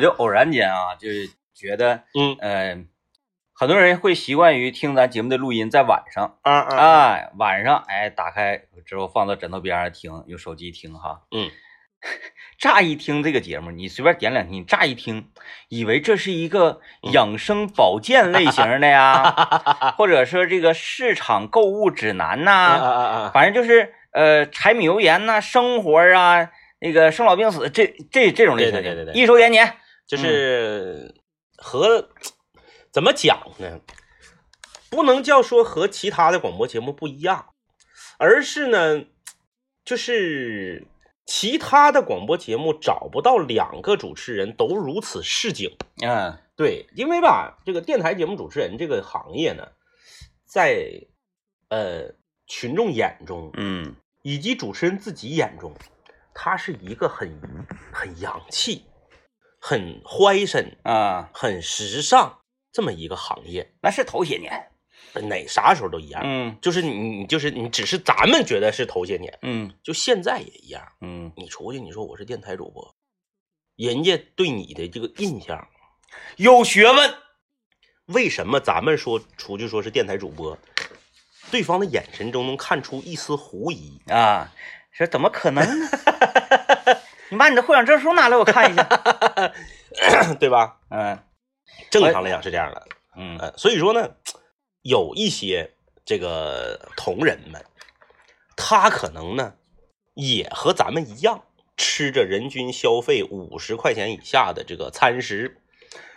就偶然间啊，就是觉得，嗯。呃，很多人会习惯于听咱节目的录音在晚上，啊啊，哎，晚上哎打开之后放到枕头边上听，用手机听哈。嗯，乍一听这个节目，你随便点两听，你乍一听以为这是一个嗯。养生保健类型的呀，或者说这个市场购物指南呐、反正就是呃柴米油盐呐、生活啊，那个生老病死这这这种类型的，对对对对对。一手点点，就是和怎么讲呢？不能叫说和其他的广播节目不一样，而是呢，就是其他的广播节目找不到两个主持人都如此市井。嗯对，因为吧，这个电台节目主持人这个行业呢，在呃群众眼中，嗯以及主持人自己眼中，他是一个很很洋气、很怀身、啊，很时尚这么一个行业。那是头些年，哪啥时候都一样，嗯就是你你就是你，只是咱们觉得是头些年，嗯就现在也一样。嗯，你出去你说我是电台主播，人家对你的这个印象，有学问，为什么咱们说出去说是电台主播，对方的眼神中能看出一丝狐疑。啊，说怎么可能呢？你把你的获奖证书拿来，我看一下。对吧？嗯正常来讲是这样的，嗯呃，所以说呢，有一些这个同仁们，他可能呢也和咱们一样，吃着人均消费五十块钱以下的这个餐食，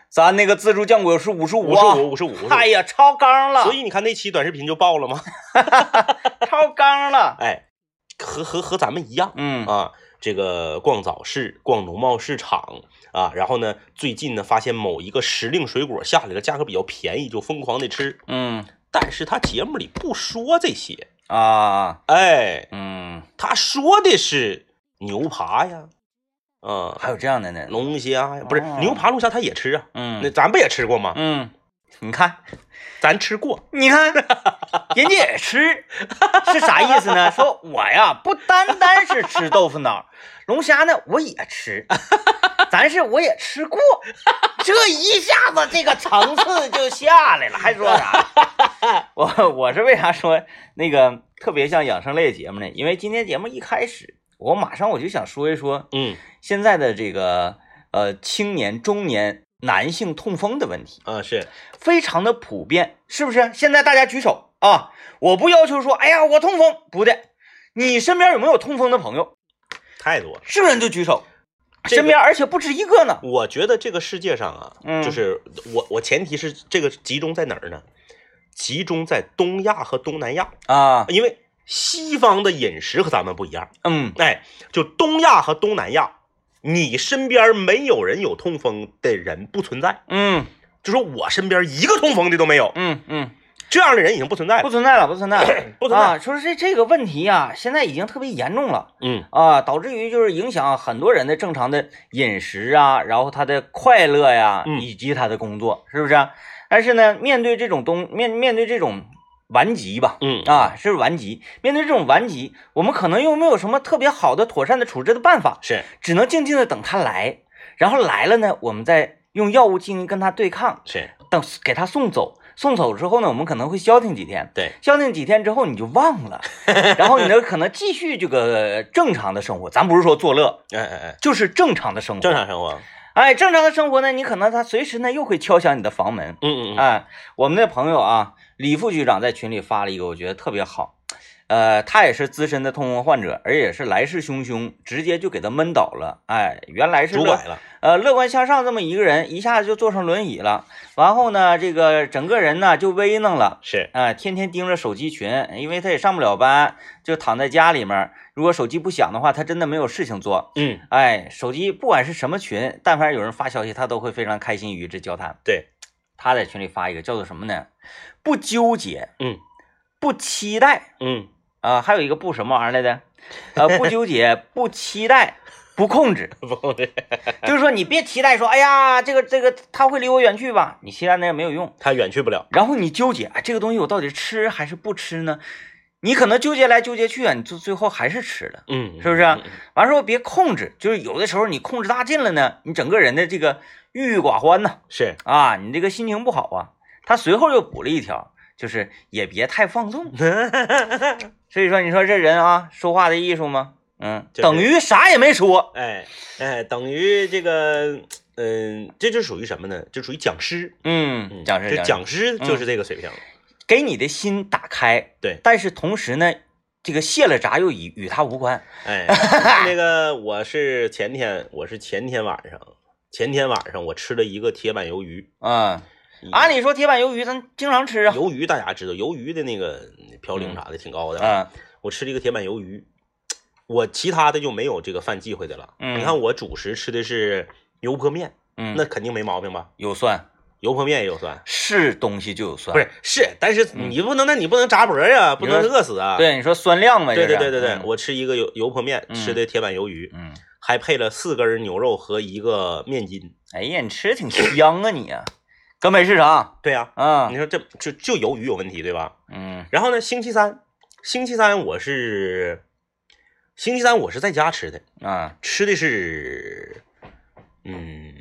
咱那个自助酱果是五十五，五十五、五十五，哎呀，超纲了，所以你看那期短视频就爆了吗？超纲了。哎，和和和咱们一样嗯啊，这个逛早市、逛农贸市场啊，然后呢，最近呢发现某一个时令水果下来了，价格比较便宜，就疯狂的吃。嗯但是他节目里不说这些，啊哎，嗯，他说的是牛扒呀，嗯，还有这样的呢。龙虾呀，不是哦牛扒、龙虾他也吃啊，嗯那嗯咱不也吃过吗？嗯，你看咱吃过，你看，人家也吃，是啥意思呢？说我呀，不单单是吃豆腐脑，龙虾呢我也吃，咱是我也吃过，这一下子这个层次就下来了，还说啥？我我是为啥说那个特别像养生类节目呢？因为今天节目一开始，我马上我就想说一说嗯现在的这个呃青年中年男性痛风的问题。啊是，非常的普遍，是不是？现在大家举手啊！我不要求说，哎呀，我痛风，不对，你身边有没有痛风的朋友？太多了。是不是人就举手？这个身边而且不止一个呢。我觉得这个世界上啊，嗯就是我我前提是这个集中在哪儿呢？集中在东亚和东南亚，啊，因为西方的饮食和咱们不一样。嗯哎，就东亚和东南亚，你身边没有人有痛风的人不存在，嗯就说我身边一个痛风的都没有，嗯嗯，这样的人已经不存在了。不存在了，不存在了，不存在啊！说这这个问题啊、现在已经特别严重了嗯啊，导致于就是影响很多人的正常的饮食啊，然后他的快乐呀，嗯以及他的工作，是不是？但是呢，面对这种东面面对这种顽疾吧，嗯啊，是顽疾。面对这种顽疾，我们可能又没有什么特别好的、妥善的处置的办法，是只能静静的等他来。然后来了呢，我们再用药物进行跟他对抗，是，等给他送走。送走之后呢，我们可能会消停几天，对，消停几天之后你就忘了，然后你呢可能继续这个正常的生活。咱不是说作乐，哎哎哎，就是正常的生活。正常生活。哎，正常的生活呢，你可能他随时呢又会敲响你的房门。嗯嗯嗯，哎，我们的朋友啊，李副局长在群里发了一个，我觉得特别好。呃，他也是资深的痛风患者，而且是来势汹汹，直接就给他闷倒了。哎，原来是乐拄拐了。呃乐观向上这么一个人，一下子就坐上轮椅了。然后呢，这个整个人呢就微弄了。是，啊、天天盯着手机群，因为他也上不了班，就躺在家里面。如果手机不响的话，他真的没有事情做。嗯，哎，手机不管是什么群，但凡有人发消息，他都会非常开心与之交谈。对，他在群里发一个叫做什么呢？不纠结，嗯，不期待嗯啊、还有一个不什么玩意儿来的？呃，不纠结，不期待，不控制。不控制，就是说，你别期待说，哎呀，这个这个他会离我远去吧？你期待那也没有用。他远去不了。然后你纠结，哎，这个东西我到底吃还是不吃呢？你可能纠结来纠结去啊，你最最后还是吃了。嗯，是不是啊完事后别控制，就是有的时候你控制大劲了呢，你整个人的这个郁郁寡欢呐，是，啊，你这个心情不好啊。他随后又补了一条，就是也别太放纵。所以说，你说这人啊，说话的艺术吗？嗯，就是等于啥也没说。哎哎，等于这个，嗯，这就属于什么呢？就属于讲师，嗯，嗯讲师这讲师就是这个水平。给你的心打开，对但是同时呢，这个卸了闸又与与他无关。哎，那个我是前天，我是前天晚上，前天晚上我吃了一个铁板鱿鱼。嗯，按理说铁板鱿鱼咱经常吃啊。鱿鱼大家知道，鱿鱼的那个嘌呤啥的挺高的。嗯我吃了一个铁板鱿鱼，我其他的就没有这个犯忌讳的了。嗯你看我主食吃的是油泼面，嗯，那肯定没毛病吧？有蒜，油泼面也有蒜。是东西就有蒜。不是是，但是你不能，那你不能扎脖呀，不能饿死啊。对，你说酸量嘛？对对对对对，嗯我吃一个油油泼面，嗯吃的铁板鱿鱼，嗯，还配了四根牛肉和一个面筋。哎呀，你吃的挺香啊你呀，搁美市场对呀、啊你，说这就就鱿鱼有问题对吧？嗯然后呢，星期三，星期三我是星期三我是在家吃的，啊，吃的是嗯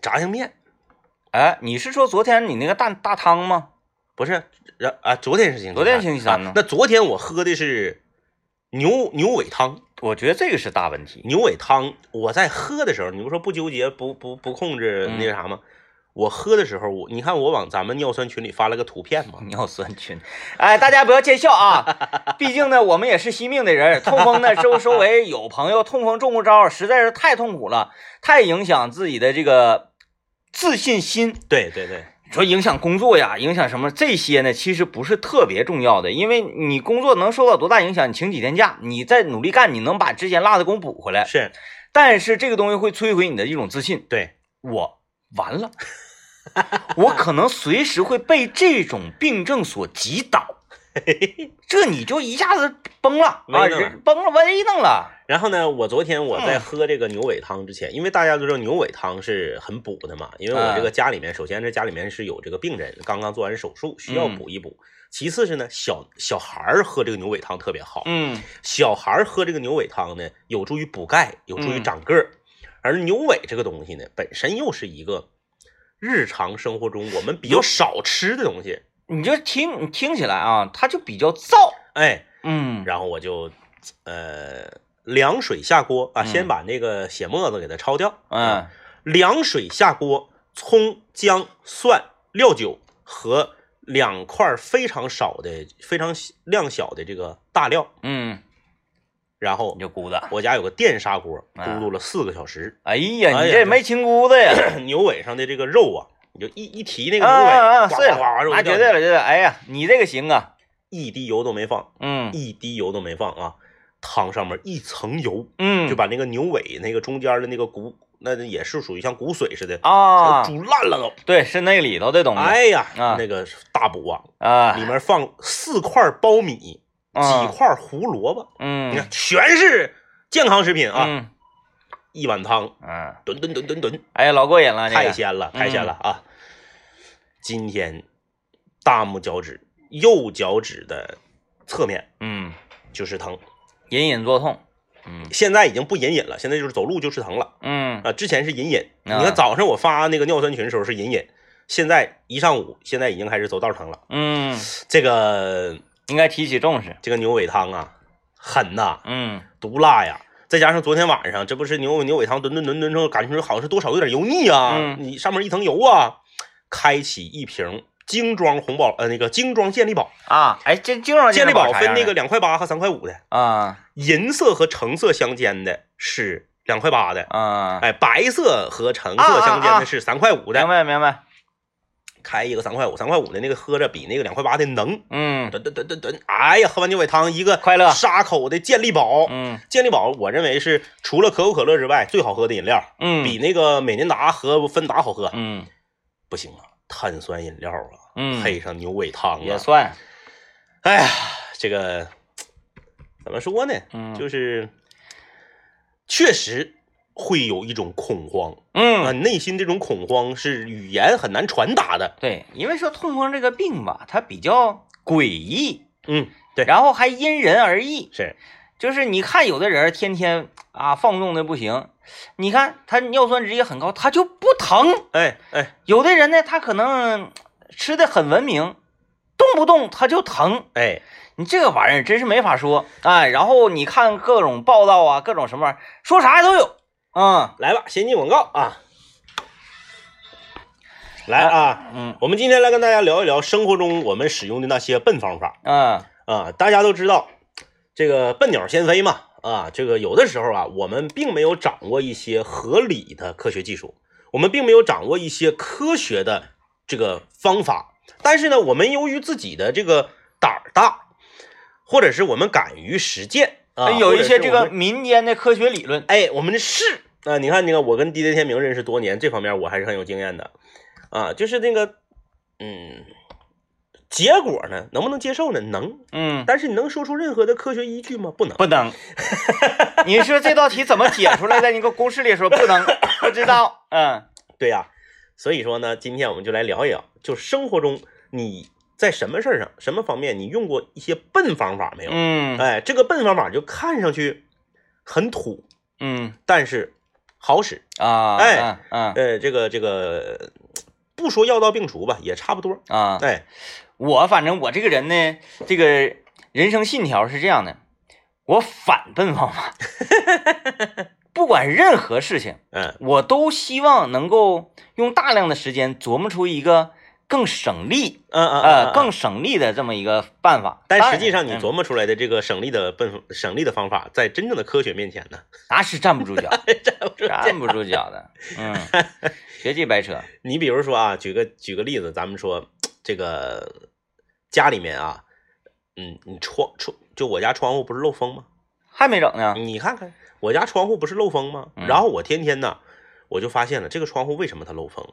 炸酱面，哎，你是说昨天你那个大大汤吗？不是，然啊昨天是星期三，昨天星期三呢啊那昨天我喝的是牛牛尾汤。我觉得这个是大问题。牛尾汤，我在喝的时候，你不说不纠结、不不不控制嗯那个啥吗？我喝的时候，我你看我往咱们尿酸群里发了个图片嘛，尿酸群，哎，大家不要见笑啊！毕竟呢，我们也是惜命的人。痛风呢，周 周围有朋友痛风中过招，实在是太痛苦了，太影响自己的这个自信心。对对对，你说影响工作呀，影响什么？这些呢，其实不是特别重要的，因为你工作能受到多大影响，你请几天假，你再努力干，你能把之前落的工补回来。是，但是这个东西会摧毁你的一种自信。对，我完了，我可能随时会被这种病症所击倒，这你就一下子崩了啊，崩了，危弄了。然后呢，我昨天我在嗯喝这个牛尾汤之前，因为大家都知道牛尾汤是很补的嘛，因为我这个家里面，首先这家里面是有这个病人，刚刚做完手术，需要嗯补一补。其次是呢，小小孩儿喝这个牛尾汤特别好，嗯小孩儿喝这个牛尾汤呢，有助于补钙，有助于嗯长个儿。而牛尾这个东西呢，本身又是一个日常生活中我们比较少吃的东西，你就听你听起来啊，它就比较燥。哎，嗯。然后我就呃凉水下锅啊，嗯。先把那个血沫子给它焯掉，嗯凉水下锅，葱、姜、蒜、料酒和两块非常少的、非常量小的这个大料，嗯，然后你就咕的。我家有个电砂锅，啊咕嘟了四个小时。哎呀，你这没清咕的呀！牛尾上的这个肉啊，你就一一提那个啊牛尾，啊啊，呱是呱呱肉就掉那绝对了，绝对了。哎呀，你这个行啊。一滴油都没放，嗯一滴油都没放啊，汤上面一层油，嗯，就把那个牛尾那个中间的那个骨，那也是属于像骨髓似的，啊，煮烂了都。对，是那里头的东西。哎呀，啊那个大补啊，啊，里面放四块苞米，几啊块胡萝卜，嗯。你看全是健康食品啊，嗯。一碗汤，嗯，吨吨吨吨吨，哎呀，老过瘾了，太鲜了，太鲜嗯了啊！今天大拇脚趾、右脚趾的侧面嗯，就是疼，隐隐作痛。嗯。现在已经不隐隐了，现在就是走路就是疼了。嗯。啊！之前是隐隐，你啊看早上我发那个尿酸群的时候是隐隐，现在一上午，现在已经开始走道疼了。嗯，这个应该提起重视。这个牛尾汤啊，狠呐，嗯毒辣呀！再加上昨天晚上，这不是牛牛尾汤炖炖炖炖之后，感觉好像是多少有点油腻啊，嗯你上面一层油啊，开启一瓶精装红宝呃那个精装健力宝，啊，哎，这精装健力宝宝分那个两块八和三块五的，啊银色和橙色相间的是两块八的，啊，哎，白色和橙色相间的是三块五的明，白明白。开一个三块五，三块五的那个喝着比那个两块八的能，嗯。等等等等等，哎呀，喝完牛尾汤一个快乐。沙口的健力宝，嗯。健力宝我认为是除了可口可乐之外最好喝的饮料。嗯，比那个美年达和芬达好喝。嗯。不行啊，碳酸饮料啊，嗯。配上牛尾汤啊，也算。哎呀，这个怎么说呢？嗯。就是确实会有一种恐慌啊，嗯，内心这种恐慌是语言很难传达的。对，因为说痛风这个病吧，它比较诡异。嗯，对然后还因人而异，是，就是你看有的人天天啊放纵的不行，你看他尿酸值也很高，他就不疼。哎哎有的人呢，他可能吃的很文明，动不动他就疼。哎，你这个玩意儿真是没法说哎。然后你看各种报道啊，各种什么玩意儿，说啥都有。嗯来吧，先进广告啊。来啊，嗯。我们今天来跟大家聊一聊生活中我们使用的那些笨方法。嗯啊。大家都知道，这个笨鸟先飞嘛啊，这个有的时候啊，我们并没有掌握一些合理的科学技术，我们并没有掌握一些科学的这个方法，但是呢，我们由于自己的这个胆儿大，或者是我们敢于实践啊，有一些这个民间的科学理论。哎，我们是啊，你看那个我跟 DJ 天明认识多年，这方面我还是很有经验的啊，就是那个嗯，结果呢能不能接受呢？能，嗯，但是你能说出任何的科学依据吗？不能。不能。你说这道题怎么解出来的？你给我公式里说不能，不知道。嗯对呀、所以说呢，今天我们就来聊一聊，就生活中你在什么事儿上、什么方面你用过一些笨方法没有？嗯哎，这个笨方法就看上去很土，嗯但是好使。啊，哎嗯嗯呃，这个这个不说药到病除吧，也差不多。啊，哎，我反正我这个人呢，这个人生信条是这样的，我反笨方法，不管任何事情，嗯我都希望能够用大量的时间琢磨出一个更省力，嗯嗯呃，嗯更省力的这么一个办法。但实际上，你嗯琢磨出来的这个省力的笨省力的方法，在真正的科学面前呢，那是站不住脚，站不住站不住脚的。嗯，学鸡白扯。你比如说啊，举个举个例子，咱们说 这个家里面啊，嗯，你窗窗就我家窗户不是漏风吗？还没整呢，你看看我家窗户不是漏风吗？嗯然后我天天呢，我就发现了这个窗户为什么它漏风，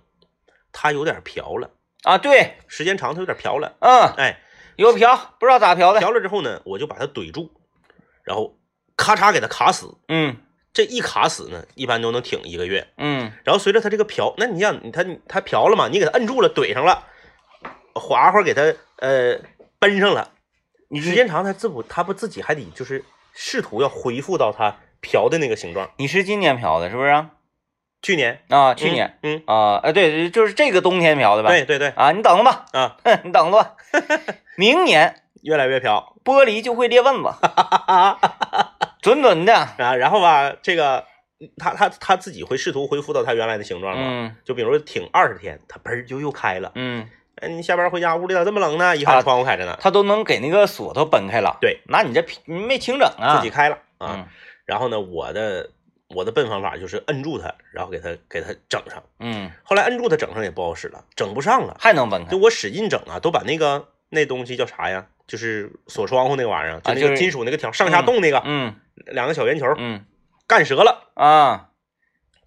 它有点瓢了，啊，对，时间长它有点瓢了。嗯，哎，有瓢，不知道咋瓢的。瓢了之后呢，我就把它怼住，然后咔嚓给它卡死。嗯这一卡死呢，一般都能挺一个月。嗯然后随着它这个瓢，那你想，它它瓢了嘛，你给它摁住了，怼上了，滑滑给它呃奔上了，你时间长它自不它不自己还得就是试图要恢复到它瓢的那个形状。你是今年瓢的，是不是啊？去年，啊，去年嗯，啊，哎，对，就是这个冬天瓢的嗯吧？对对对啊，你等着吧，啊，哼，你等着吧，明年越来越瓢玻璃就会裂纹子，准准的。啊，然后吧，这个它它它自己会试图恢复到它原来的形状嘛，嗯就比如说挺二十天，它嘣儿就又开了。嗯，哎，你下班回家屋里咋这么冷呢？一看啊窗户开着呢，它都能给那个锁头崩开了。对，那你这你没清整啊？自己开了啊。嗯然后呢，我的我的笨方法就是摁住它，然后给它给它整上。嗯，后来摁住它整上也不好使了，整不上了。还能崩开就。我使劲整啊，都把那个那东西叫啥呀？就是锁窗户那个玩意儿，就那个金属那个条上下动那个，嗯两个小圆球嗯干折了，啊，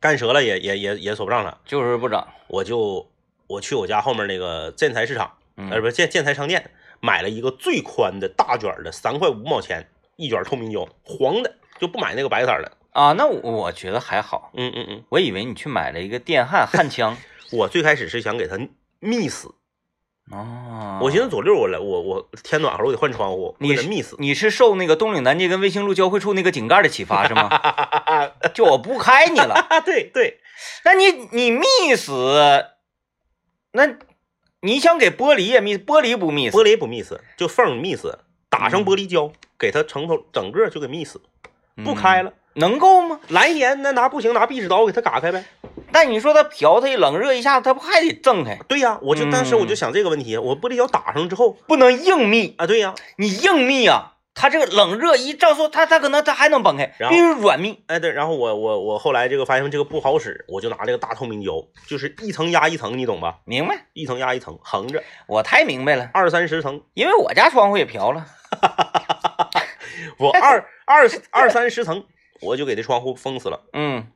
干折了也也也也锁不上了。就是不整。我就我去我家后面那个建材市场，嗯呃，不是建建材商店，买了一个最宽的大卷的，三块五毛钱一卷透明胶，黄的，就不买那个白色儿的。啊，那我我觉得还好。嗯嗯嗯，我以为你去买了一个电焊焊枪。我最开始是想给它密死，哦，我寻思左六我来我我天暖和了我得换窗户，我你密死。你是受那个东岭南街跟卫星路交汇处那个井盖的启发是吗？就我不开你了。啊，对对，那你你密死，那你想给玻璃也密，玻璃不密死玻璃不密死，就缝密死，打嗯上玻璃胶，给它成头整个就给密死，不开了。能够吗？来年那拿不行，拿壁纸刀给它嘎开呗。但你说它瓢它一冷热一下，它不还得挣开？对呀，我就嗯当时我就想这个问题，我玻璃胶打上之后不能硬密，啊，对呀，你硬密啊，它这个冷热一照说，它它可能它还能崩开，必须软密。哎对，然后我我我后来这个发现这个不好使，我就拿这个大透明胶，就是一层压一层，你懂吧？明白？一层压一层，横着我太明白了，二三十层，因为我家窗户也瓢了。我二二二三十层，我就给这窗户封死了，嗯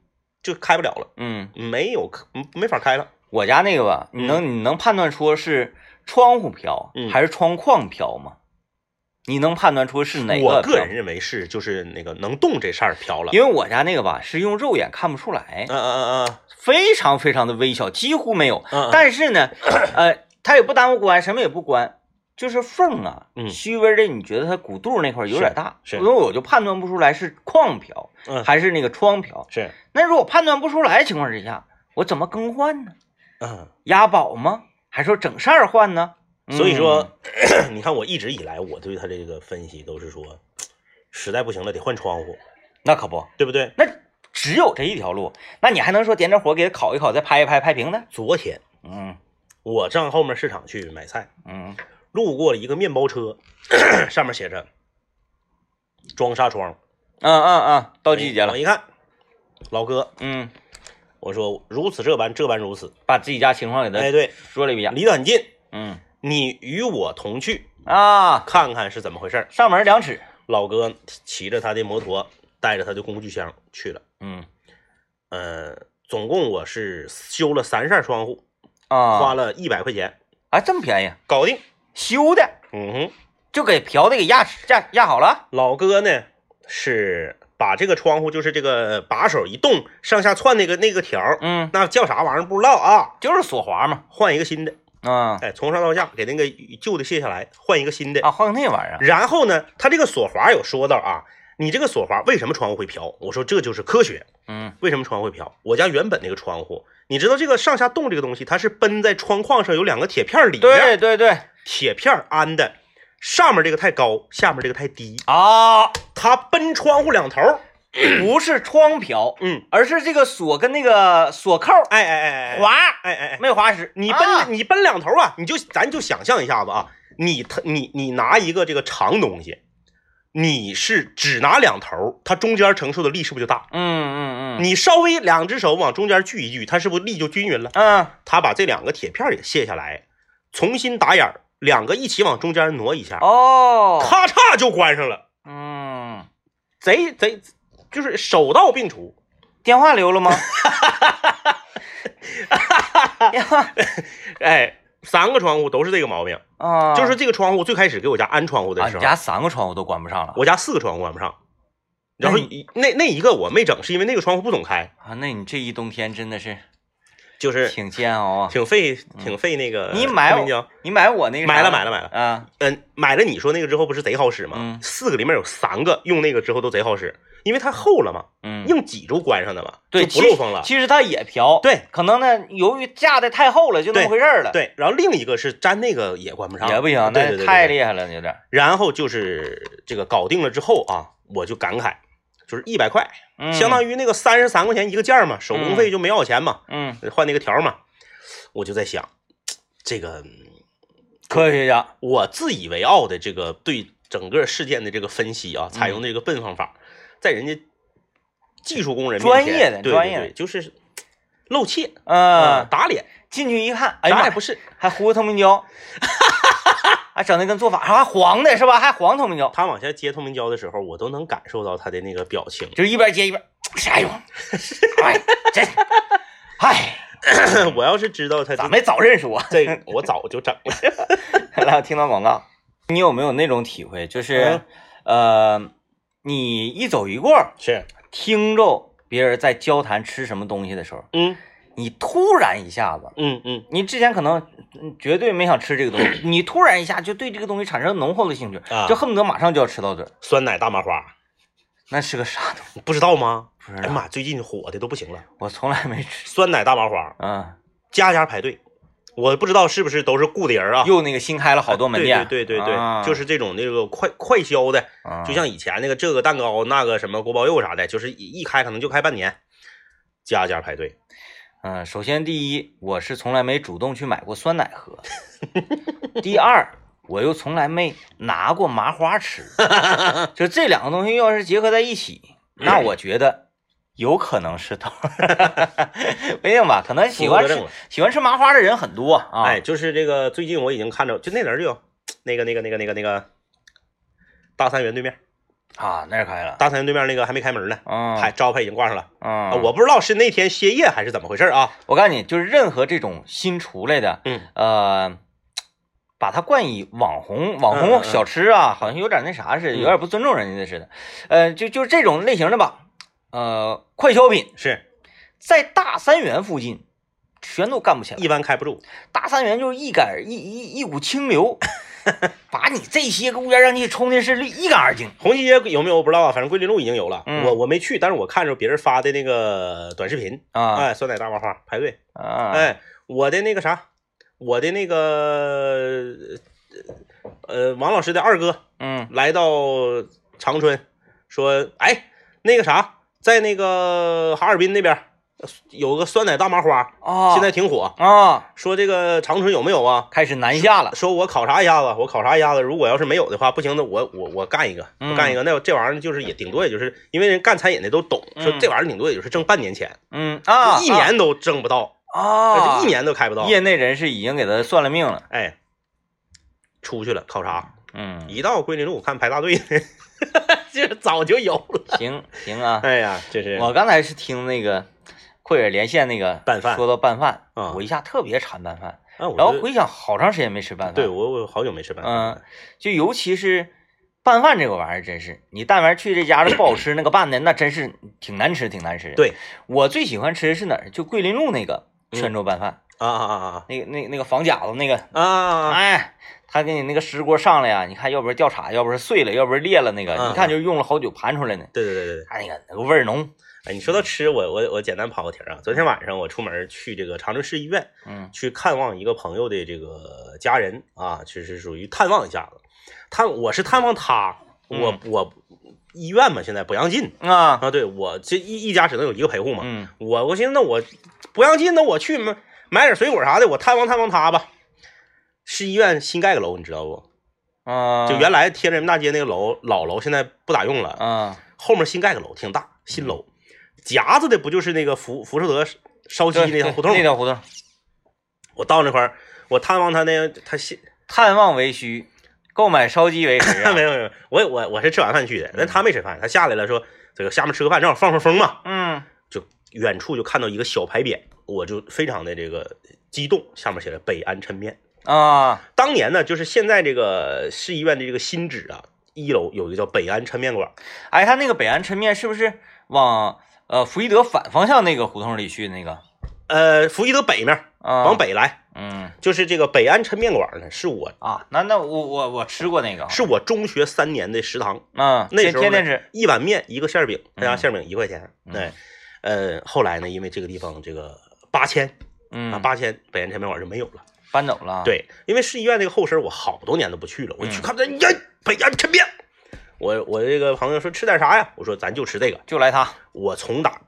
就开不了了，嗯，没有没法开了。我家那个吧，你能你能判断出是窗户瓢嗯还是窗框飘吗？你能判断出是哪个我？个人认为是就是那个能动这扇儿飘了。因为我家那个吧是用肉眼看不出来，嗯嗯嗯非常非常的微小，几乎没有。嗯嗯，但是呢，呃，它也不耽误关，什么也不关，就是缝啊，嗯虚微的，你觉得它鼓肚那块有点大，是是所以我就判断不出来是框瓢嗯，还是那个窗瓢。是，那如果判断不出来情况之下，我怎么更换呢？嗯，押宝吗？还是说整扇换呢？所以嗯说，你看我一直以来我对他这个分析都是说，实在不行了得换窗户，那可不，对不对？那只有这一条路，那你还能说点点火给它烤一烤，再拍一拍拍平呢？昨天嗯我上后面市场去买菜，嗯路过了一个面包车，上面写着装纱窗，嗯嗯嗯，到季节了我，一看，老哥，嗯，我说如此这般，这般如此。把自己家情况给他哎，对，说了一遍。离得很近，嗯你与我同去，啊，看看是怎么回事。上门两尺。老哥骑着他的摩托，带着他的工具箱去了。嗯呃，总共我是修了三扇窗户，啊，花了一百块钱，啊这么便宜，搞定。修的嗯哼，就给瓢的给压压压好了。老哥呢是把这个窗户，就是这个把手一动，上下窜那个那个条，嗯，那叫啥玩意儿不知道啊，就是锁滑嘛。换一个新的。啊哎，从上到下给那个旧的卸下来，换一个新的。啊，换个那玩意儿。然后呢，他这个锁滑有说到啊，你这个锁滑为什么窗户会飘？我说这就是科学。嗯为什么窗户会飘？我家原本那个窗户，你知道这个上下动这个东西，它是奔在窗框上有两个铁片里面，对对对铁片安的，上面这个太高，下面这个太低，啊，它奔窗户两头。不是窗瓢，嗯，而是这个锁跟那个锁扣哎哎哎哎，滑，哎哎哎，没滑实。你啊奔你奔两头啊，你就咱就想象一下子啊，你他你你拿一个这个长东西，你是只拿两头，它中间承受的力是不是就大？嗯嗯嗯你稍微两只手往中间聚一聚，它是不是力就均匀了？嗯他把这两个铁片也卸下来，重新打眼儿，两个一起往中间挪一下，哦，咔嚓就关上了，嗯，贼贼就是手到病除。电话留了吗？电 话哎，三个窗户都是这个毛病，啊，就是这个窗户最开始给我家安窗户啊，的时候，你家三个窗户都关不上了。我家四个窗户关不上，然后那一那那一个我没整，是因为那个窗户不总开，啊，那你这一冬天真的是就是挺煎熬啊。挺费挺费那个。你买你买我那个买了买了买了，啊，嗯，买了你说那个之后不是贼好使吗？嗯四个里面有三个用那个之后都贼好使，因为它厚了嘛，嗯，硬挤住关上的嘛，对，就不漏风了。其实它也瓢，对可能呢，由于架的太厚了，就那么回事儿了。，对，然后另一个是粘那个也关不上，也不行，那太厉害了，有点。然后就是这个搞定了之后啊，我就感慨，就是一百块，嗯，相当于那个三十三块钱一个件儿嘛，手工费就没要钱嘛，嗯，换那个条嘛。我就在想，这个科学家，我自以为傲的这个对整个事件的这个分析啊，采用的这个笨方法，在人家技术工人专业的对专业的对对，就是露怯，嗯，打脸，进去一看，啥也不是。还糊个透明胶，还整的跟做法还黄的是吧？还黄透明胶，他往下接透明胶的时候，我都能感受到他的那个表情。就是一边接一边，哎呦，哎，真，哎，我要是知道他咋没早认识我？这个，我早就整了。来，我听到广告，你有没有那种体会？就是，呃，你一走一过，是，听着别人在交谈吃什么东西的时候，嗯你突然一下子，嗯嗯你之前可能嗯绝对没想吃这个东西，你突然一下就对这个东西产生浓厚的兴趣，啊就恨不得马上就要吃到嘴。酸奶大麻花，那是个啥东西？不知道吗？不知道，哎呀妈，最近火的都不行了，我从来没吃。酸奶大麻花，嗯，家家排队。我不知道是不是都是雇的人啊？又那个新开了好多门店，对对对对对，啊就是这种那个快快销的，啊就像以前那个这个蛋糕那个什么锅包肉啥的，就是一一开可能就开半年，家家排队。嗯，首先第一，我是从来没主动去买过酸奶喝；第二，我又从来没拿过麻花吃。就这两个东西要是结合在一起，那我觉得有可能是豆儿，不一定吧？可能喜欢吃喜欢吃麻花的人很多啊。哎，就是这个最近我已经看着，就那人就有那个那个那个那个那个大三元对面，啊，那儿开了，大三元对面那个还没开门呢，嗯，还招牌已经挂上了。嗯，啊，我不知道是那天歇业还是怎么回事啊。我告诉你，就是任何这种新出来的，嗯呃，把它冠以网红网红小吃啊，好像有点那啥似的，嗯有点不尊重人家的似的。呃，就就这种类型的吧，呃，快消品是在大三元附近全都干不起来。一般开不住，大三元就是一杆一一一股清流，把你这些个乌烟瘴气、冲的是绿一干二净。红旗街有没有？我不知道啊，反正桂林路已经有了。嗯。我我没去，但是我看着别人发的那个短视频，啊。哎，酸奶大麻花排队，啊，哎，我的那个啥，我的那个呃王老师的二哥嗯。来到长春，说，哎，那个啥，在那个哈尔滨那边有个酸奶大麻花，啊，现在挺火。啊说这个长春有没有啊？开始南下了。说我考察一下子，我考察一下子，如果要是没有的话，不行的，我我我干一个，嗯我干一个。那这玩意儿就是也顶多也就是因为人干餐饮的都懂，说嗯这玩意儿顶多也就是挣半年钱，嗯啊，一年都挣不到，啊，就一年都开不到。业内人士已经给他算了命了。哎，出去了考察，嗯，一到桂林路看排大队，这早就有了。行行啊，哎呀，这是我刚才是听那个慧尔连线那个拌饭说到拌饭，啊我一下特别馋拌饭，啊，然后回想好长时间没吃拌饭，对我我好久没吃拌饭嗯，，就尤其是拌饭这个玩意儿，真是你但凡去这家的不好吃，那个拌的那真是挺难吃，挺难吃。，对我最喜欢吃的是哪儿？就桂林路那个泉州拌饭，啊啊啊啊那个那那个房夹子那个，啊啊啊！哎，他给你那个石锅上来呀，你看要不是掉碴，要不是碎了，要不是裂了，那个嗯一看就是用了好久盘出来呢，对对对对对，他那个那个味儿浓。哎，你说到吃，我我我简单跑个题儿啊。昨天晚上我出门去这个长春市医院，嗯去看望一个朋友的这个家人啊，就是属于探望一下子。探我是探望他，我、嗯我医院嘛现在不让进啊，啊，对我这一一家只能有一个陪护嘛。嗯我我寻思那我不让进，那我去买买点水果啥的，我探望探望他吧。市医院新盖个楼，你知道不？啊，就原来贴人民大街那个楼老楼，现在不咋用了，啊，后面新盖个楼挺大，新楼夹子的不就是那个福福寿德烧鸡那条胡同？那条胡同，我到那块儿，我探望他那他现探望为虚，购买烧鸡为实啊。没有没有，我我我是吃完饭去的，但他没吃饭，他下来了说这个下面吃个饭，正好放放风嘛，嗯就远处就看到一个小牌匾，我就非常的这个激动，下面写着北安抻面。啊，当年呢，就是现在这个市医院的这个新址啊，一楼有一个叫北安抻面馆，哎，他那个北安抻面是不是往呃福义德反方向那个胡同里去那个？呃，福义德北面啊，往，北来，嗯就是这个北安抻面馆呢，是我啊，那那我我我吃过那个，是我中学三年的食堂，嗯，天那时候呢天天吃，一碗面一个馅儿饼，他家嗯馅儿饼一块钱。嗯哎，呃，后来呢，因为这个地方这个八千啊，嗯，八千北安抻面馆就没有了。搬走了，，对，因为市医院那个后身，我好多年都不去了，我一去嗯看哎呀，北安抻面。我我这个朋友说吃点啥呀？我说咱就吃这个。就来它，我从打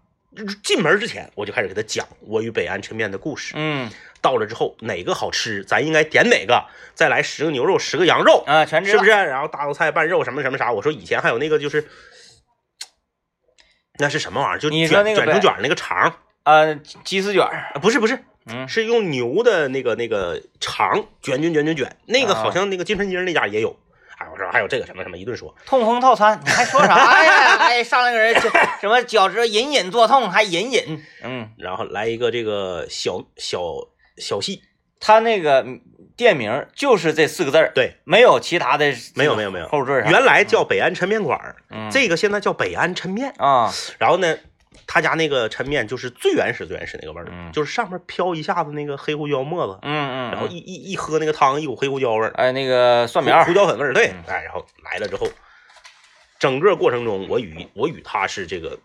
进门之前，我就开始给他讲我与北安抻面的故事。嗯到了之后，哪个好吃，咱应该点哪个，再来十个牛肉，十个羊肉，啊，全知道是不是？然后大头菜拌肉什么什么啥。我说以前还有那个就是，那是什么玩意儿？就你说那个卷卷成卷那个肠啊，鸡丝卷儿，啊，不是不是，嗯是用牛的那个那个肠卷卷卷卷卷，那个啊好像那个金春街那家也有。哎，我说还有这个什么什么，一顿说。痛风套餐，你还说啥 呀？哎，上来个人就什么脚趾隐隐作痛，还隐隐，嗯，然后来一个这个小小小戏，他那个店名就是这四个字儿，对，没有其他的，没有没有没有后缀，原来叫北安抻面馆这个现在叫北安抻面。啊，然后呢，他家那个抻面就是最原始最原始那个味儿，嗯。就是上面飘一下子那个黑胡椒沫子，嗯嗯，然后嗯一一一喝那个汤，一股黑胡椒味儿，哎那个蒜苗胡胡椒粉味儿，对嗯，哎，然后来了之后，整个过程中，我与我与他是这个，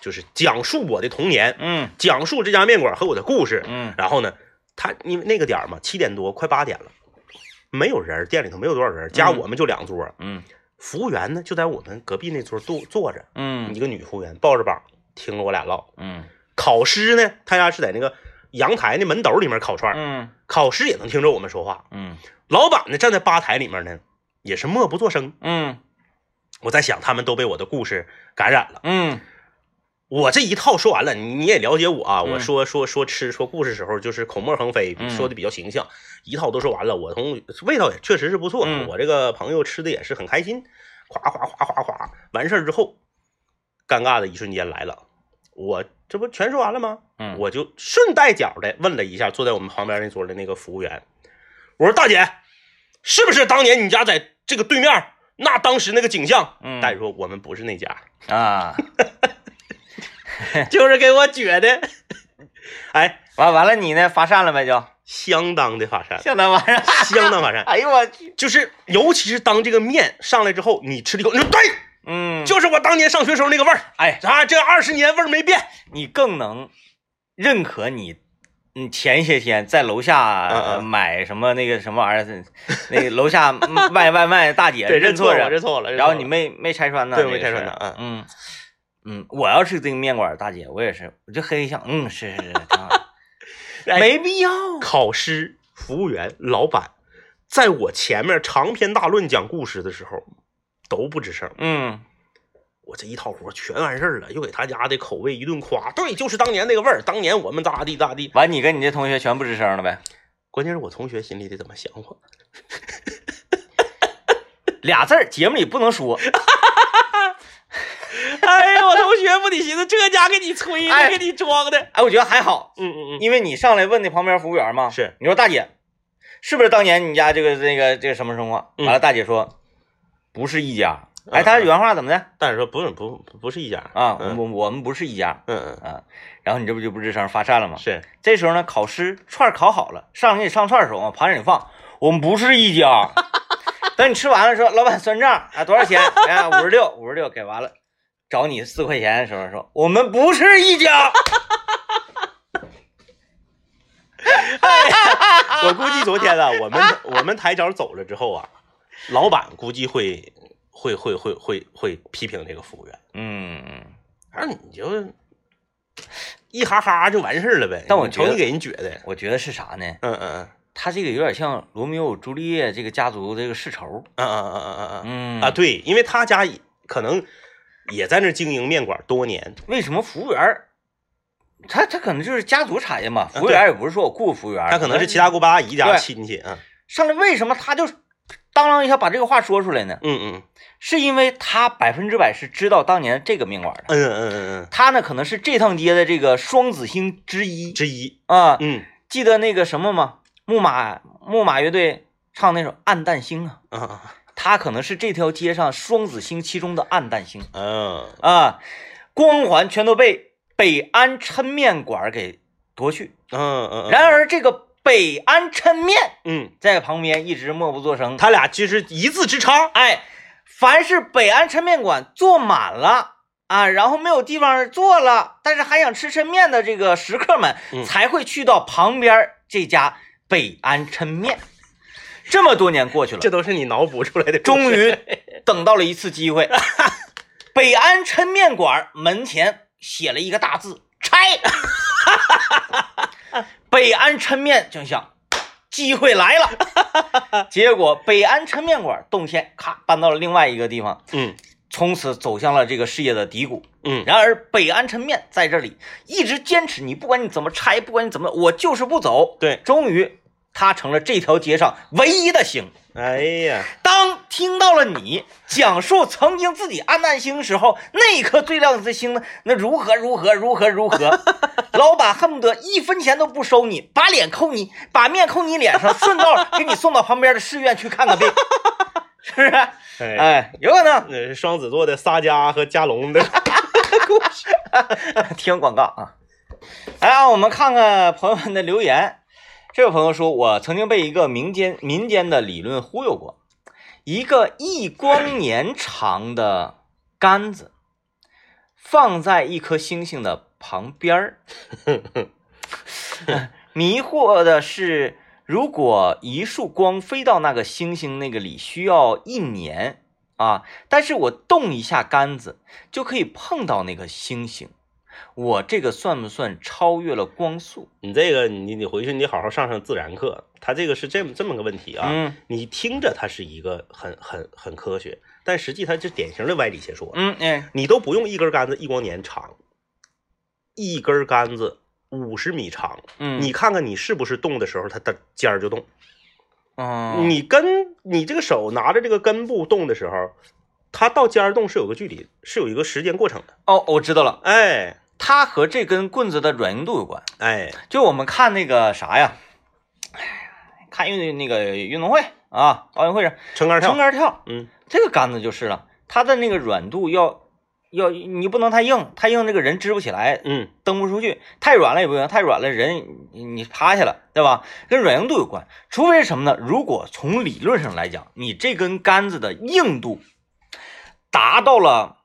就是讲述我的童年，嗯。讲述这家面馆和我的故事。嗯。然后呢，他因为那个点儿嘛，七点多快八点了，没有人，店里头没有多少人，加嗯。我们就两桌，嗯服务员呢就在我们隔壁那桌坐坐着，嗯一个女服务员抱着膀听着我俩唠。嗯烤师呢，他家是在那个阳台那门斗里面烤串儿，嗯烤师也能听着我们说话。嗯老板呢站在吧台里面呢，也是默不作声。嗯我在想，他们都被我的故事感染了。嗯我这一套说完了，你你也了解我啊。嗯我说说说吃说故事时候，就是口沫横飞，嗯说的比较形象。一套都说完了，我从味道也确实是不错，嗯我这个朋友吃的也是很开心，夸夸夸夸夸。完事儿之后，尴尬的一瞬间来了，我这不全说完了吗？嗯，我就顺带脚的问了一下坐在我们旁边那桌的那个服务员，我说大姐，是不是当年你家在这个对面那当时那个景象？嗯大姐说我们不是那家，啊，就是给我撅的。哎，完完了你呢发散了呗就，相当的发散，相当完善。相当发善。哎呦我去，就是尤其是当这个面上来之后，你吃了一口，你说对，嗯，就是我当年上学时候那个味儿哎，啊，这二十年味儿没变。你更能认可你，嗯，前些天在楼下买什么那个什么玩意儿，那个楼下嗯卖外卖大姐认错了，认错了。然后你没没拆穿呢？对没拆穿呢，嗯嗯嗯，我要是这个面馆大姐，我也是，我就嘿嘿笑，嗯，是是是，挺好 没必要。考师、服务员、老板，在我前面长篇大论讲故事的时候都不吱声。嗯，我这一套活全完事儿了，又给他家的口味一顿夸，对，就是当年那个味儿，当年我们咋地咋地。完你跟你这同学全不吱声了呗？关键是我同学心里得怎么想我？俩字儿节目里不能说。哎呀，我同学不得寻思这家给你吹的，哎给你装的。哎，我觉得还好，嗯嗯嗯，因为你上来问那旁边服务员嘛，是你说大姐，是不是当年你家这个这个这个什么什么？嗯完了，大姐说不是一家。哎，嗯她原话怎么的大姐说不是不不是一家啊？我嗯我我们不是一家嗯嗯啊。然后你这不就不吱声发散了吗？是这时候呢，烤师串烤好了，上来给你上串的时候往盘里放，我们不是一家。等你吃完了说，老板算账啊，多少钱？哎，五十六，五十六给完了，找你四块钱的时候说，我们不是一家。我估计昨天啊，我们 我们台角走了之后啊，老板估计会会会会会会批评这个服务员，嗯，反正你就一哈哈就完事儿了呗。但我觉得你瞅你给人觉得，我觉得是啥呢？嗯嗯嗯他这个有点像罗密欧朱丽叶这个家族这个世仇。嗯嗯嗯嗯嗯嗯嗯啊，，对，因为他家可能也在那经营面馆多年，为什么服务员儿？他他可能就是家族产业嘛，服务员也不是说我雇服务员他可能是七大姑八大姨家对亲戚啊。上来为什么他就当啷一下把这个话说出来呢？嗯嗯是因为他百分之百是知道当年这个面馆的，嗯嗯嗯嗯他呢可能是这趟街的这个双子星之一之一。啊。嗯记得那个什么吗？木马木马乐队唱那首《暗淡星》啊，啊他可能是这条街上双子星其中的暗淡星嗯啊，光环全都被北安抻面馆给夺去。嗯嗯。然而这个北安抻面嗯，在旁边一直默不作声，他俩其实一字之差。哎，凡是北安抻面馆坐满了啊，然后没有地方坐了，但是还想吃抻面的这个食客们，嗯才会去到旁边这家北安抻面。这么多年过去了，这都是你脑补出来的。终于等到了一次机会，北安抻面馆门前写了一个大字“拆”，北安抻面就想机会来了，结果北安抻面馆动线咔搬到了另外一个地方，嗯从此走向了这个事业的低谷。嗯然而北安抻面在这里一直坚持，你不管你怎么拆，不管你怎么，我就是不走。对，终于他成了这条街上唯一的星。哎呀，当听到了你讲述曾经自己暗淡星的时候，那一颗最亮的星呢？那如何如何如何如何？老板恨不得一分钱都不收你，把脸扣你，把面扣你脸上，顺道给你送到旁边的寺院去看个病，是不是？哎，哎，有可能。那是双子座的撒加和加隆的故事。听广告啊！来啊，我们看看朋友们的留言。这位朋友说，我曾经被一个民间民间的理论忽悠过，一个一光年长的杆子放在一颗星星的旁边儿。迷惑的是，如果一束光飞到那个星星那个里，需要一年啊，但是我动一下杆子就可以碰到那个星星。我这个算不算超越了光速？你这个，你你回去你好好上上自然课。他这个是这么这么个问题啊。嗯你听着它是一个很很很科学，但实际它是典型的歪理邪说。嗯哎你都不用一根杆子一光年长，一根杆子五十米长，嗯，你看看你是不是动的时候它的尖儿就动。嗯你跟你这个手拿着这个根部动的时候，它到尖儿动是有个距离，是有一个时间过程的。哦，我知道了，哎它和这根棍子的软硬度有关。哎，就我们看那个啥呀，哎看运那个运动会啊，奥运会上撑杆跳撑，杆跳，嗯这个杆子就是了，它的那个软度要要你不能太硬，太硬那个人支不起来，嗯蹬不出去；太软了也不行，太软了人你你趴下了，对吧？跟软硬度有关。除非是什么呢？如果从理论上来讲，你这根杆子的硬度达到了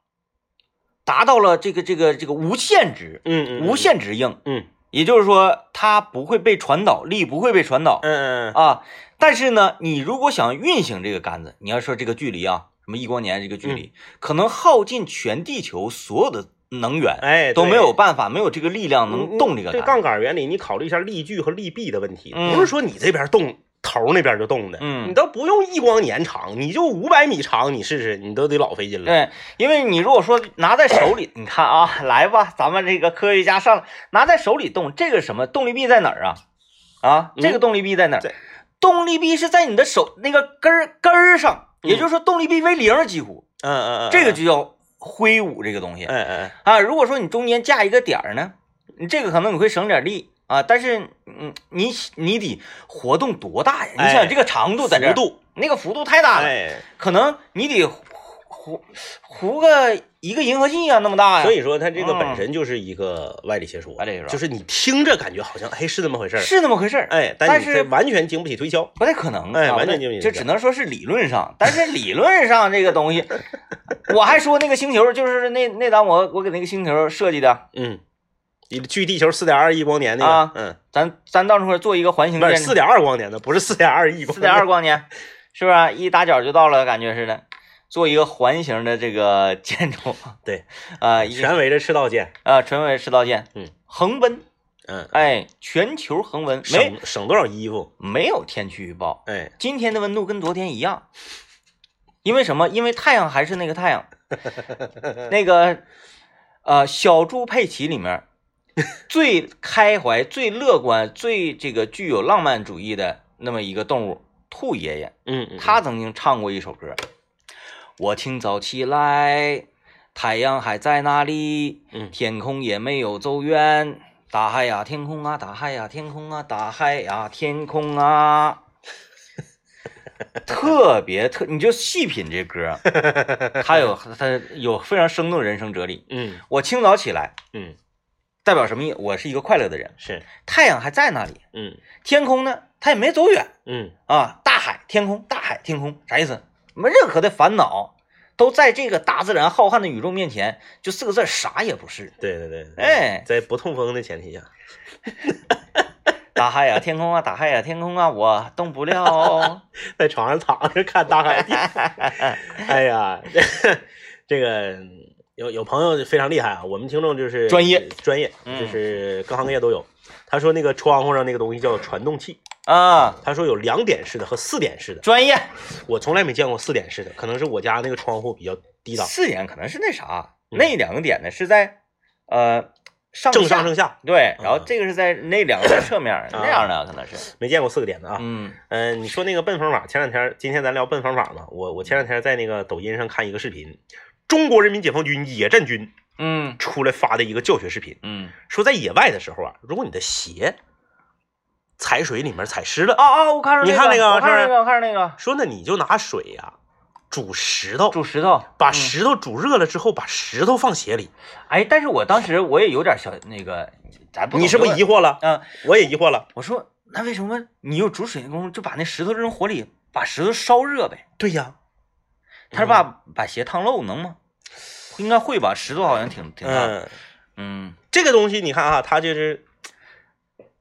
达到了这个这个这个无限值，嗯嗯，无限值硬，嗯。也就是说它不会被传导，力不会被传导。嗯嗯嗯。啊。但是呢，你如果想运行这个杆子，你要说这个距离啊，什么一光年这个距离，可能耗尽全地球所有的能源，哎都没有办法，没有这个力量能动这个这杆子。杠杆原理，你考虑一下力矩和力臂的问题，嗯。不是说你这边动头那边就动的，嗯你都不用一光年长，你就五百米长，你试试，你都得老费劲了。对，因为你如果说拿在手里，你看啊，来吧，咱们这个科学家上来拿在手里动，这个什么动力臂在哪儿啊？啊，这个嗯动力臂在哪儿？在动力臂是在你的手那个根儿根儿上，也嗯就是说动力臂为零几乎，嗯嗯嗯，这个就叫挥舞这个东西嗯嗯啊。如果说你中间架一个点儿呢，你这个可能你会省点力啊，但是嗯，你你得活动多大呀？你想哎这个长度在这度，那个幅度太大了，哎，可能你得糊糊个一个银河系啊那么大呀。所以说它这个嗯本身就是一个外力邪说，外力邪说就是你听着感觉好像哎是那么回事儿，是那么回事儿，哎，但是完全经不起推敲。不太可能，哎啊完全经不起，这只能说是理论上，但是理论上这个东西，我还说那个星球就是那那档我我给那个星球设计的，嗯，离距地球四点二亿光年那个，啊嗯，咱咱到时候做一个环形建筑，不是四点二光年的，不是四点二亿光年，四点二光年，是不是、一打脚就到了，感觉似的。做一个环形的这个 建筑，对，啊、一全围着赤道建，啊，纯为赤道线，嗯，恒温，嗯，哎，全球恒温，没省省多少衣服，没有天气预报，哎，今天的温度跟昨天一样，因为什么？因为太阳还是那个太阳，那个呃，小猪佩奇里面 最开怀、最乐观、最这个具有浪漫主义的那么一个动物——兔爷爷，嗯，嗯他曾经唱过一首歌。我清早起来，太阳还在那里，嗯。天空也没有走远。大海呀，天空啊，大海呀，天空啊，大海呀，天空啊，特别特，你就细品这歌，它有它有非常生动的人生哲理。嗯。我清早起来，嗯代表什么意？我是一个快乐的人。是，太阳还在那里，嗯天空呢，它也没走远。嗯啊，大海、天空、大海、天空，啥意思？没任何的烦恼，都在这个大自然浩瀚的宇宙面前，就四个字，啥也不是。对对对，哎在不痛风的前提下，大海呀、天空啊，大海呀、天空啊，我动不了。在床上躺着看大海天，哎呀，这个有有朋友非常厉害啊，我们听众就是专业专业，嗯就是各行各业都有。他说那个窗户上那个东西叫传动器，啊，他说有两点式的和四点式的，专业我从来没见过四点式的，可能是我家那个窗户比较低档，四点可能是那啥，嗯那两个点呢是在呃上正下上正下，对，然后啊这个是在那两个在侧面那样的，可能是。没见过四个点的啊。嗯嗯、你说那个笨方法，前两天今天咱聊笨方法嘛，我我前两天在那个抖音上看一个视频，中国人民解放军野战军嗯出来发的一个教学视频，嗯说在野外的时候啊，如果你的鞋踩水里面踩湿了，啊啊！我看着你看那个我看着那个，我看着那个说那你就拿水呀、煮石头，煮石头，把嗯石头煮热了之后，把石头放鞋里。哎，但是我当时我也有点小那个，咱不你是不是疑惑了？嗯，我也疑惑了。我说那为什么你有煮水的功夫就把那石头扔火里，把石头烧热呗？对呀，他是怕把鞋烫漏，能吗？应该会吧，石头好像挺挺大。嗯，嗯这个东西你看啊，它就是，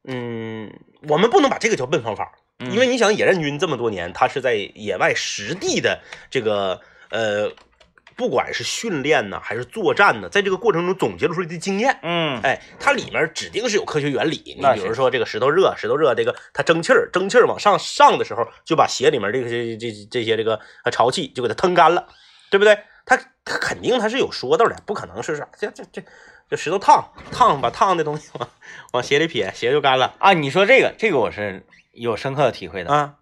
嗯，我们不能把这个叫笨方法，嗯因为你想野战军这么多年，他是在野外实地的这个呃，不管是训练呢，还是作战呢，在这个过程中总结出来的经验。嗯哎，它里面指定是有科学原理。你比如说这个石头热，石头热，这个它蒸气儿，蒸气儿往上上的时候，就把鞋里面这个这这这些这个呃潮气就给它腾干了，对不对？它它肯定它是有说道的，不可能是啥这这这这石头烫烫把烫的东西往 往鞋里撇，鞋就干了啊，你说这个这个我是有深刻的体会的。啊。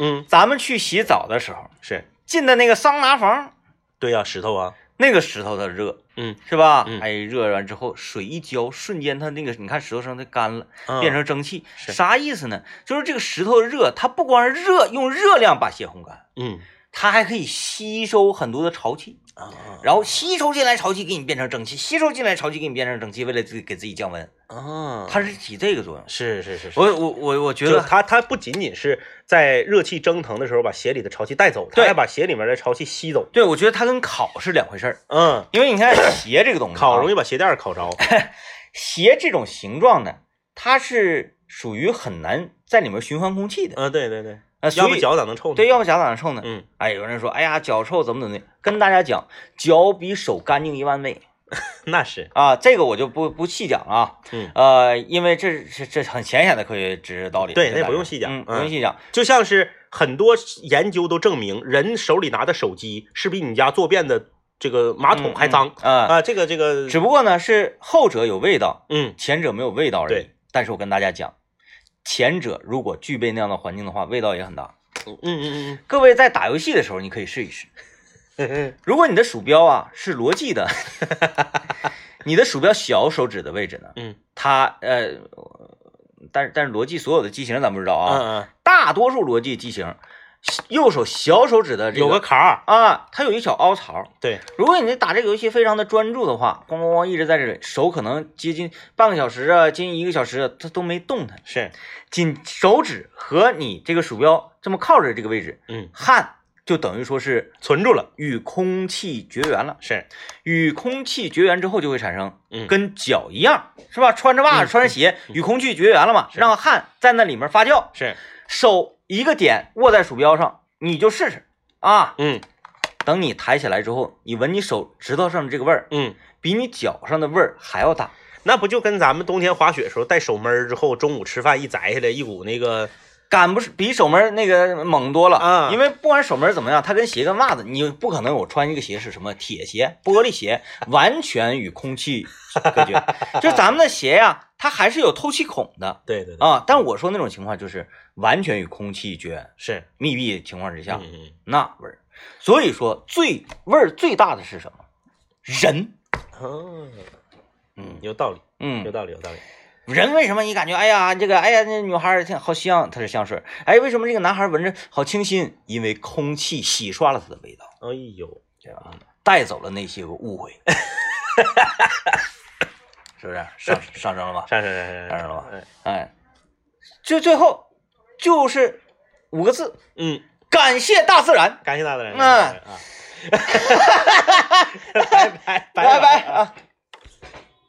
嗯，咱们去洗澡的时候，是进的那个桑拿房，对呀、石头啊，那个石头它热，嗯是吧？嗯。哎，热完之后水一浇，瞬间它那个你看石头上它干了，嗯。变成蒸汽，啥意思呢？就是这个石头热，它不光是热，用热量把血烘干，嗯。它还可以吸收很多的潮气，啊。然后吸收进来潮气给你变成蒸汽，吸收进来潮气给你变成蒸汽，为了自己给自己降温，啊，它是起这个作用。是是是是，我我我我觉觉得得它它不仅仅是在热气蒸腾的时候把鞋里的潮气带走，它对还把鞋里面的潮气吸走。对，我觉得它跟烤是两回事儿，嗯，因为你看鞋这个东西啊，烤容易把鞋垫儿烤着。鞋这种形状呢，它是属于很难在里面循环空气的，嗯，对对对，呃，要以脚咋能臭呢？对，，要不脚咋能臭呢？嗯，哎，有人说，哎呀，脚臭怎么怎么的？跟大家讲，脚比手干净一万倍 那是，啊！这个我就不不细讲了啊。嗯，呃，因为这是这很浅显的科学知识道理。对那不用细讲嗯，不嗯用细讲。就像是很多研究都证明，人手里拿的手机是比你家坐便的这个马桶还脏嗯啊。啊。这个这个，只不过呢，是后者有味道，嗯前者没有味道而已对。但是我跟大家讲，前者如果具备那样的环境的话，味道也很大。嗯嗯嗯各位在打游戏的时候，你可以试一试。嗯 如果你的鼠标啊是罗技的，你的鼠标小手指的位置呢，嗯。它呃，但是但是罗技所有的机型咱不知道啊，嗯大多数罗技机型，右手小手指的这个有个坎儿，啊，它有一小凹槽。对，如果你打这个游戏非常的专注的话，咣咣咣一直在这里，手可能接近半个小时啊，接近一个小时啊，它都没动弹。是，仅手指和你这个鼠标这么靠着这个位置，嗯，汗就等于说是存住了，与空气绝缘了。是，与空气绝缘之后就会产生，嗯跟脚一样，是吧？穿着袜嗯子、穿着鞋，与空气绝缘了嘛，让汗在那里面发酵。是，手一个点握在鼠标上，你就试试啊。嗯等你抬起来之后，你闻你手指头上的这个味儿，嗯。比你脚上的味儿还要大。那不就跟咱们冬天滑雪时候戴手闷儿之后，中午吃饭一摘下来，一股那个赶不是比守门那个猛多了啊因为不管守门怎么样，它跟鞋跟袜子，你不可能我穿一个鞋是什么铁鞋、玻璃鞋，完全与空气隔绝。就咱们的鞋呀，它还是有透气孔的 对对对，啊。但我说那种情况就是完全与空气绝缘、是，密闭的情况之下，那味儿。所以说最味儿最大的是什么？人，哦，嗯有道理，嗯有嗯，道理，有道理。人为什么你感觉哎呀这个哎呀那女孩儿挺好香，它是香水儿。哎，为什么这个男孩儿闻着好清新？因为空气洗刷了它的味道，哎呦，对吧？带走了那些个误会，是不是上上升了吧？上升上升了吧？哎就，最最后就是五个字：嗯，感谢大自然。感谢大自然。嗯啊，拜拜 拜拜啊！